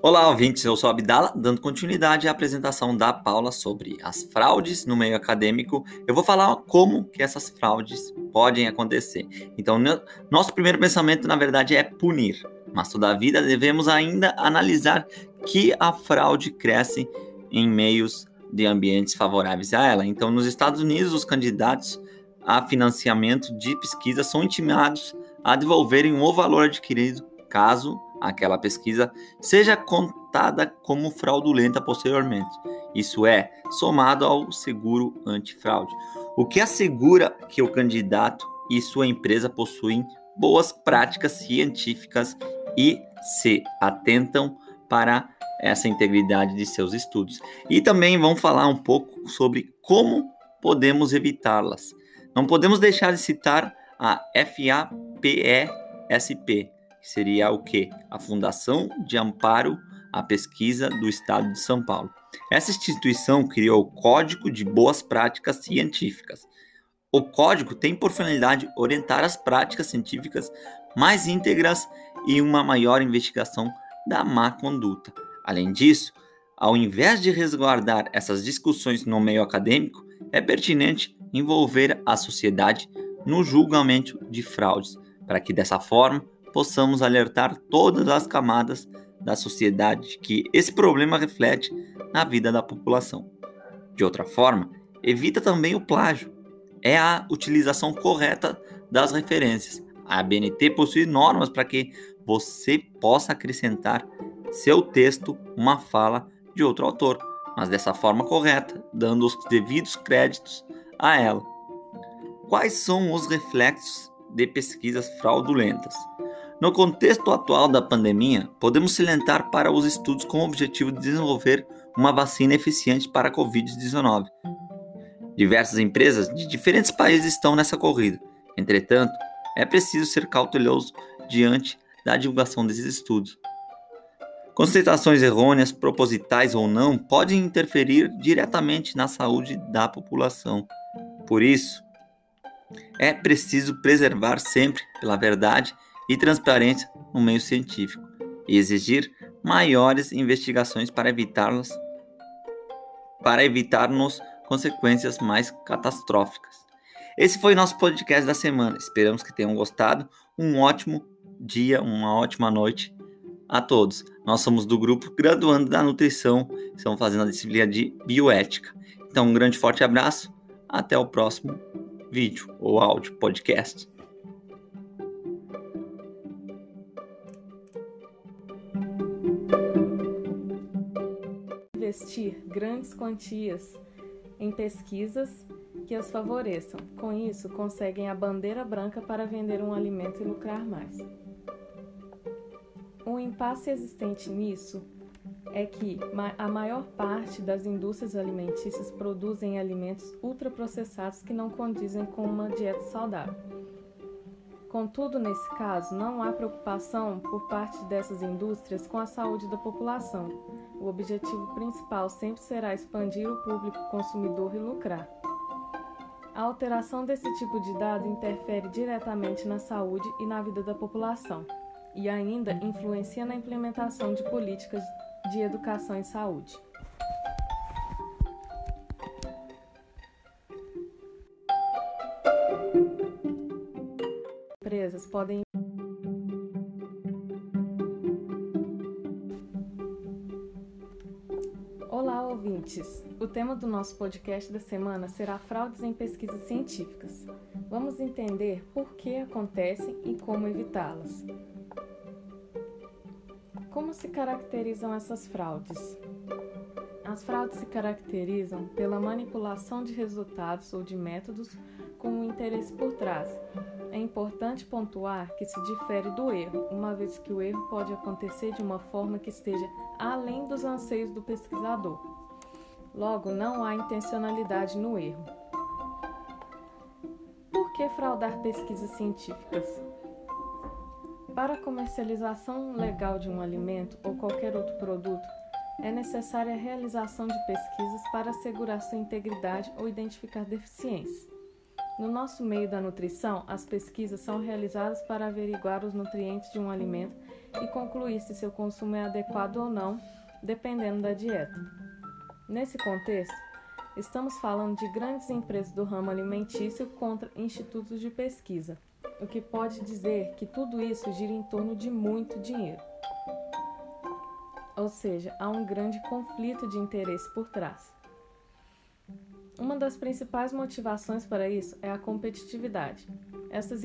Olá, ouvintes. Eu sou Abdala, dando continuidade à apresentação da Paula sobre as fraudes no meio acadêmico. Eu vou falar como que essas fraudes podem acontecer. Então, nosso primeiro pensamento, na verdade, é punir. Mas toda vida devemos ainda analisar que a fraude cresce em meios de ambientes favoráveis a ela. Então, nos Estados Unidos, os candidatos a financiamento de pesquisa são intimados a devolverem o valor adquirido caso aquela pesquisa seja contada como fraudulenta posteriormente. Isso é, somado ao seguro antifraude, o que assegura que o candidato e sua empresa possuem boas práticas científicas e se atentam para essa integridade de seus estudos. E também vamos falar um pouco sobre como podemos evitá-las. Não podemos deixar de citar a FAPESP, seria o que? A Fundação de Amparo à Pesquisa do Estado de São Paulo. Essa instituição criou o Código de Boas Práticas Científicas. O código tem por finalidade orientar as práticas científicas mais íntegras e uma maior investigação da má conduta. Além disso, ao invés de resguardar essas discussões no meio acadêmico, é pertinente envolver a sociedade no julgamento de fraudes, para que dessa forma possamos alertar todas as camadas da sociedade que esse problema reflete na vida da população. De outra forma, evita também o plágio. É a utilização correta das referências. A ABNT possui normas para que você possa acrescentar seu texto uma fala de outro autor, mas dessa forma correta, dando os devidos créditos a ela. Quais são os reflexos de pesquisas fraudulentas? No contexto atual da pandemia, podemos se lentar para os estudos com o objetivo de desenvolver uma vacina eficiente para a Covid-19. Diversas empresas de diferentes países estão nessa corrida. Entretanto, é preciso ser cauteloso diante da divulgação desses estudos. Concentrações errôneas, propositais ou não, podem interferir diretamente na saúde da população. Por isso, é preciso preservar sempre pela verdade e transparência no meio científico e exigir maiores investigações para evitá-las para evitarmos consequências mais catastróficas. Esse foi nosso podcast da semana. Esperamos que tenham gostado. Um ótimo dia, uma ótima noite a todos. Nós somos do grupo Graduando da Nutrição, estamos fazendo a disciplina de bioética. Então, um grande forte abraço. Até o próximo vídeo ou áudio podcast. Investir grandes quantias em pesquisas que as favoreçam. Com isso, conseguem a bandeira branca para vender um alimento e lucrar mais. O impasse existente nisso é que a maior parte das indústrias alimentícias produzem alimentos ultraprocessados que não condizem com uma dieta saudável. Contudo, nesse caso, não há preocupação por parte dessas indústrias com a saúde da população. O objetivo principal sempre será expandir o público consumidor e lucrar. A alteração desse tipo de dado interfere diretamente na saúde e na vida da população, e ainda influencia na implementação de políticas de educação e saúde. Empresas podem Olá, ouvintes! O tema do nosso podcast da semana será fraudes em pesquisas científicas. Vamos entender por que acontecem e como evitá-las. Como se caracterizam essas fraudes? As fraudes se caracterizam pela manipulação de resultados ou de métodos com um interesse por trás, é importante pontuar que se difere do erro, uma vez que o erro pode acontecer de uma forma que esteja além dos anseios do pesquisador. Logo, não há intencionalidade no erro. Por que fraudar pesquisas científicas? Para a comercialização legal de um alimento ou qualquer outro produto, é necessária a realização de pesquisas para assegurar sua integridade ou identificar deficiências. No nosso meio da nutrição, as pesquisas são realizadas para averiguar os nutrientes de um alimento e concluir se seu consumo é adequado ou não, dependendo da dieta. Nesse contexto, estamos falando de grandes empresas do ramo alimentício contra institutos de pesquisa, o que pode dizer que tudo isso gira em torno de muito dinheiro. Ou seja, há um grande conflito de interesse por trás. Uma das principais motivações para isso é a competitividade. Essas